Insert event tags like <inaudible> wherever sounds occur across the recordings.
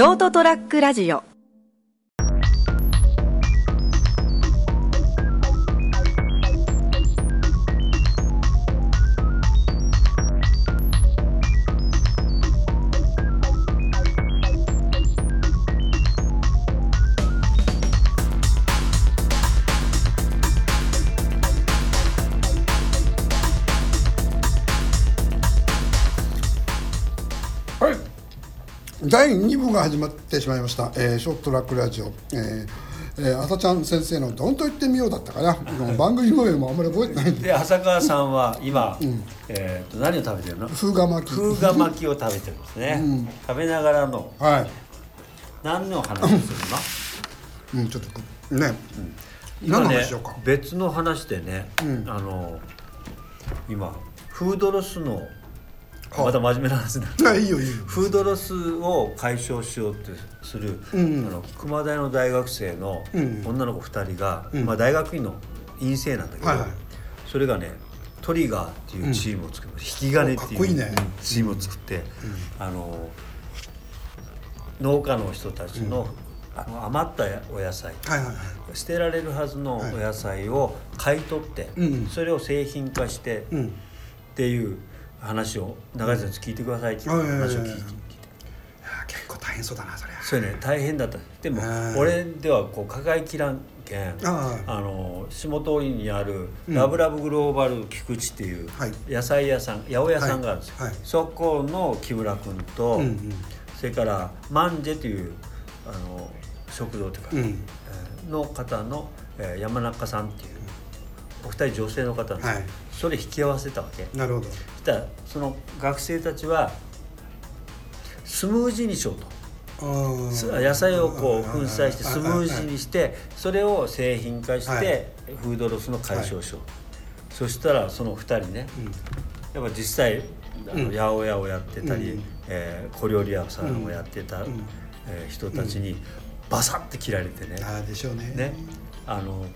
ショートトラックラジオ。第2部が始まってしまいました、えーショートトラックラジオ、えーえー、朝ちゃん先生の「どんと言ってみよう」だったかな。<laughs> 番組名もあんまり覚えてないんで。で浅川さんは今、えー、と何を食べてるの？風が巻き風が巻きを食べてるんですね、食べながらの。はい。何の話をするの？うん。ちょっとくね、今ね何の話しようか。別の話でね、あの今フードロスのはあまた真面目な話なんだ。<laughs> あいいよいいよ。フードロスを解消しようとする、うん。あの熊大の大学生のうん。女の子2人が、うん。まあ、大学院の院生なんだけど、はいはい。それがねトリガーっていうチームを作る、引き金っていうかっこいいね。チームを作って、あの農家の人たちの,、あの余ったお野菜はいはいはい。捨てられるはずのお野菜を買い取って、うん。それを製品化して、うん。っていう話を長井さん聞いてくださいっていう話を聞いて。いや結構大変そうだなそれそれね大変だった。でもうん。俺ではこう抱えきらんけんあ。あの下通りにあるうん。ラブラブグローバル菊池っていうはい。野菜屋さん八百屋さんがあるんですよ、はい。はい。そこの木村君と、うんうん。それからマンジェというあの食堂というか、の方の、えー山中さんっていうお二人女性の方なんです。よ、はい。それ引き合わせたわけ。なるほど。そしたらその学生たちはスムージーにしようと。野菜をこう粉砕してスムージーにしてそれを製品化しはい。てフードロスの解消しよう、そしたらその2人ねやっぱ実際あのうん。八百屋をやってたり、うん。えー小料理屋さんをやってた、ん。えー人たちにバサッて切られてね,、ああでしょうね。ね。あの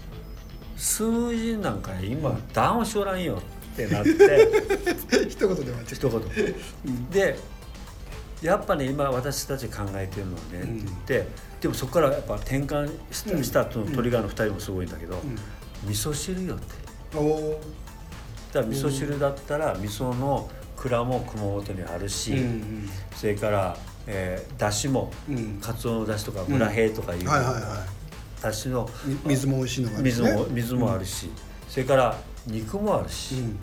スムージーなんか今ダウンしょらんよってなって。<laughs> 一言ではちょっ一言、でやっぱね今私たち考えてるのはね、うん。って言ってでもそこからやっぱ転換した,、したそのトリガーの2人もすごいんだけど、味噌汁よって。とおおだから味噌汁だったら味噌の蔵も熊本にあるし、うんうん。それから、えー、だしも、うん。かつおのだしとか村平とかいう、はいはいはだしの水も美味しいのがあるし水ねも水もあるし、それから肉もあるし、うん。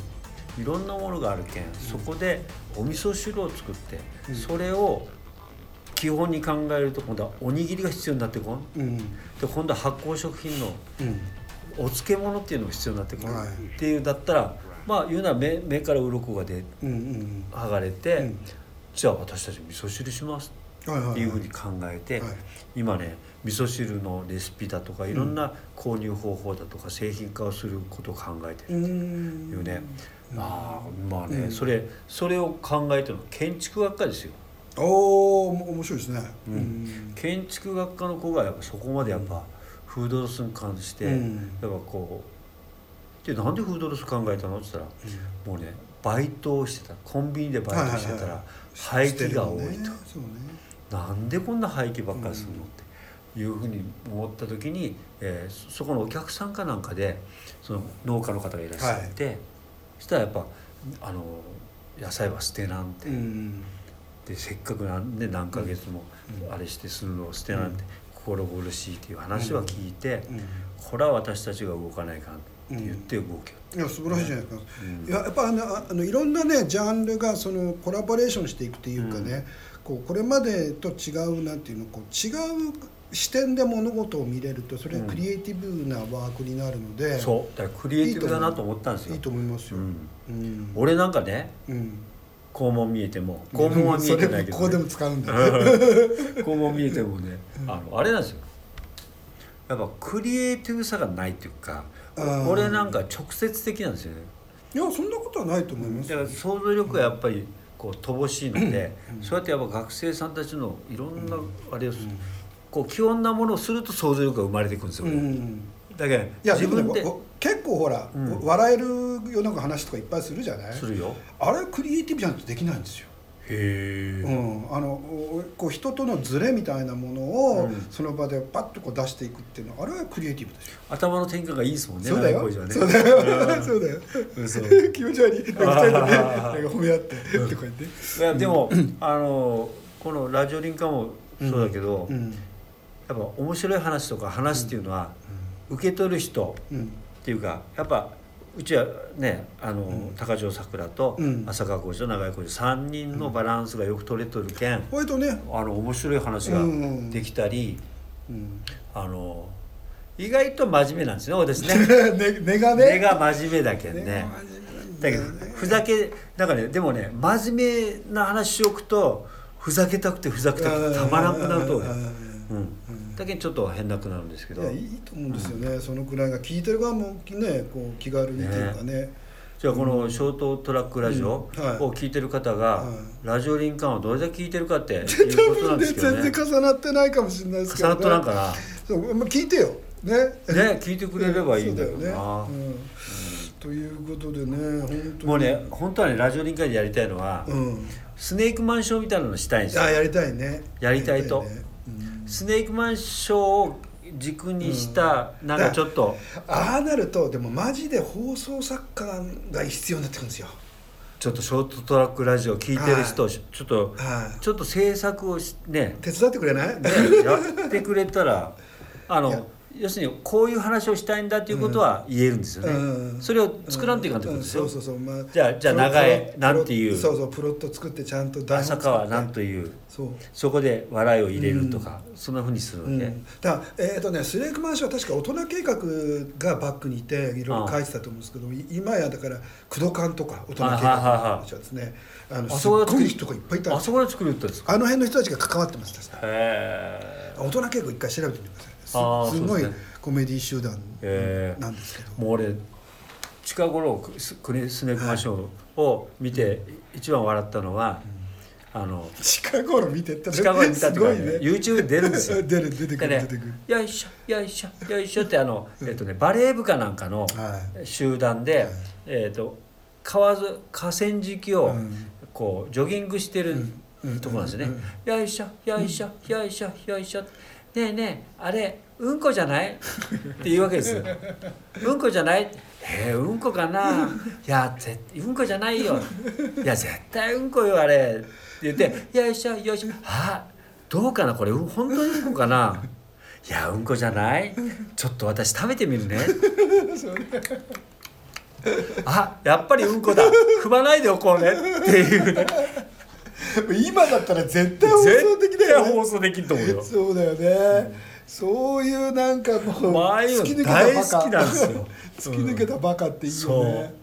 いろんなものがあるけん、そこでお味噌汁を作って、うん。それを基本に考えると今度はおにぎりが必要になってこんうん。で今度は発酵食品のうん。お漬物っていうのが必要になってくる、はい。っていうだったらまあ言うなら目目から鱗が出うんうん剥がれて、うん。じゃあ私たち味噌汁しますっていうふうに考えて、はい。今ね味噌汁のレシピだとかいろんな購入方法だとか製品化をすることを考えてるうーんよね。ああまあね、うん。それそれを考えてるのは建築学科ですよ。おお面白いですね。ううん。ん建築学科の子がやっぱそこまでやっぱフードロスに関して、うん。やっぱこうでなんでフードロス考えたのって言ったら、もうねバイトをしてた。コンビニでバイトしてたら、廃棄が多いと、そうねなんでこんな廃棄ばっかりするの、っていうふうに思った時に、えーそそこのお客さんかなんかでその農家の方がいらっしゃって、そしたらやっぱあの野菜は捨てなんて、うんでせっかくなんで何ヶ月もうん。あれしてするのを捨てなんて心苦しいっていう話は聞いて、うん。これは私たちが動かないかんって言って動けよいや素晴らしいじゃないですか、うん。いややっぱあのああのいろんなねジャンルがそのコラボレーションしていくっていうかね、こうこれまでと違うなんていうのこう違う視点で物事を見れるとそれはクリエイティブなワークになるので、そう。だからクリエイティブだなと思ったんですよ。いいと思いますよ、うん。うん。俺なんかねうん。肛門見えても肛門は見えてないけど、それもここでも使うんだ。ね肛門見えてもね、あのあれなんですよ。やっぱクリエイティブさがないっていうか俺なんか直接的なんですよね。いやそんなことはないと思いますだから想像力がやっぱりこう乏しいので、そうやってやっぱ学生さんたちのいろんなあれを、こう基本なものをすると想像力が生まれていくんですよ、うん。だけどいやで自分で結構ほら、うん。笑えるような話とかいっぱいするじゃない？するよ。あれクリエイティブじゃないとできないんですようん、あのおこう人とのズレみたいなものを、うん。その場でパッとこう出していくっていうのはあれはクリエイティブでしょ、頭の転換がいいですもんねそうだよ。ね。そうだよ。<laughs> そうだよ。嘘 <laughs> 気持ち悪い。なんか二人でね <laughs> なんか褒め合ってとか言って。いやでも、あのこのラジオリンカもそうだけど、うん。やっぱ面白い話とか話っていうのは、受け取る人うんっていうかやっぱうちはねあの、ん。高城さくらとうん。浅川浩二と長井浩二3人のバランスがよく取れとるけん、割とね、あの面白い話ができたり、うん、あの意外と真面目なんですね私 <laughs> ね。ね根がね。根が真面目だけんね。だけどふざけなんかねでもね真面目な話しおくとふざけたくてふざけたくてたまらなくなるとうん。うんだけどちょっと変なくなるんですけど。いやいいと思うんですよね、そのくらいが聞いてる側もねこう気軽にっていうかね。じゃあこのショートトラックラジオを聞いてる方がはラジオリンカーンをどれだけ聞いてるかっていうことなんですけどね。全然重なってないかもしれないですけど、重なっとらんかな。そう、まあ、聞いてよ。ね。ね聞いてくれればいいんだよな。<laughs> ね、うん。ということでね本当に。もうね本当はねラジオリンカーンでやりたいのはうん。スネークマンショーみたいなのしたいんですよ。あやりたいね。やりたいと。ねうんスネークマンショーを軸にしたなんかちょっと。ああなるとでもマジで放送作家が必要になってくるんですよ。ちょっとショートトラックラジオ聞いてる人ちょっとはい。ちょっと制作をしね。手伝ってくれない、ねやってくれたらあの要するにこういう話をしたいんだっていうことは言えるんですよね、うん。それを作らんといかんってことですよ、うん。そうそうそう、まあ、じゃあじゃあ長江なんていう？そうそうプロット作ってちゃんと台本作って浅川なんという？そう。そこで笑いを入れるとか、そんなふうにするわけ、うん、だからえっ、とねスレークマンションは確か大人計画がバックにいていろいろ書いてたと思うんですけどい今やだから工藤館とか大人計画の人たちはですね。あのすっごい人がいっぱいいたんですよ。あそこで作るってですか？あの辺の人たちが関わってます確かへえ大人計画一回調べてみてください。すすごいコメディ集団なんですけど、もう俺近頃スクリスネークマンションを見て一番笑ったのは、あの近頃見てったら近頃見たっていうか、ねすごいね。YouTube に出るんですよ。<laughs> 出る出てくる出てくる、よいしょよいしょよいしょってあの、えっとね、バレー部かなんかのは集団で、はい。えっと川ず河川敷をうん。こうジョギングしてるうんところですよね。うん。よいしょよいしょよいしょよいしょ。ねえねえあれうんこじゃない？って言うわけですよ。うんこじゃない？えー、うんこかな？いや絶うんこじゃないよ。いや絶対うんこよあれ。って言ってよいしょよいしょ。あどうかな？これうん本当にうんこかな？いやうんこじゃない？ちょっと私食べてみるね。あやっぱりうんこだ。踏まないでおこうね。っていう。ね <laughs> 今だったら絶対放送的絶だよ、ね、対放送できると思うよ。そうだよね、そういうなんかこう突き抜けたバカ。<laughs> 突き抜けたバカっていいよね。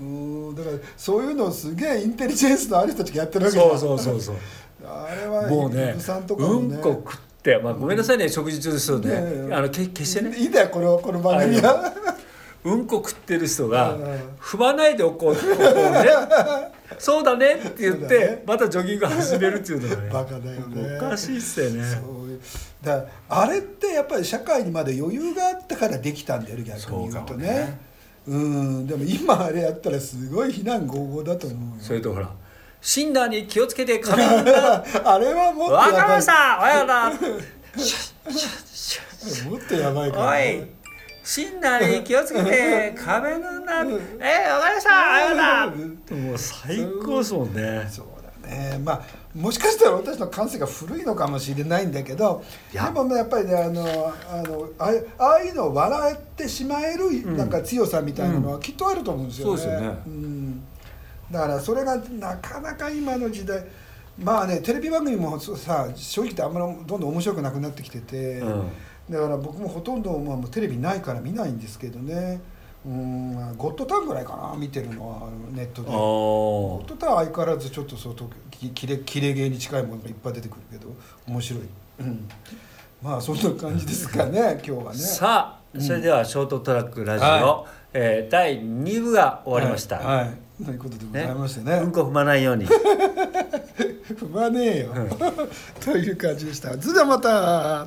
うん。だからそういうのをすげえインテリジェンスのある人たちがやってるわけじゃん。そうそうそうそう。あれはもうねさんとかうもね。んこ食って、まあ、ごめんなさいね、食事中ですよね、ねえあのけ決してね。いいんだよこのこの番組はうんこ食ってる人がうん踏まないでおこうここをね。<laughs> そうだね。って言って、またジョギング始めるっていうのがね。バカだよね。おかしいっすよね。だあれってやっぱり社会にまで余裕があったからできたんだよ逆に言うとね。ね。うん。でも今あれやったらすごい非難合々だと思うよ。それとほらシンナーに気をつけて髪 <laughs> あれはもっとかりまやばいしたおやだ <laughs> シャッシャッシャッ。もっとやばいからおいシンナーに気をつけて。<laughs> 壁の中えー、わかりました。おやだもう最高です。もん。ねそうだねまあもしかしたら私の感性が古いのかもしれないん。だけどでもやっぱりねあのあのあああいうのを笑ってしまえるなん。か強さみたいなのはきっとあると思うん。ですよね。そうですよねうん、だからそれがなかなか今の時代まあねテレビ番組もさ正直言ってあん。まりどん。どん。面白くなくなってきてて、うんだから僕もほとんど、まあ、もうテレビないから見ないんですけどね。うんゴッドタンぐらいかな見てるのはネットで。あゴッードタンは相変わらずちょっとそうとききれきれ芸に近いものがいっぱい出てくるけど面白い、うん、まあそんな感じですかね今日はね。さあそれではショートトラックラジオ、はえー第2部が終わりました、はい、はい。ということでございましてね。うんこ踏まないように。<laughs> 踏まねえよ、<laughs> という感じでした。それではまた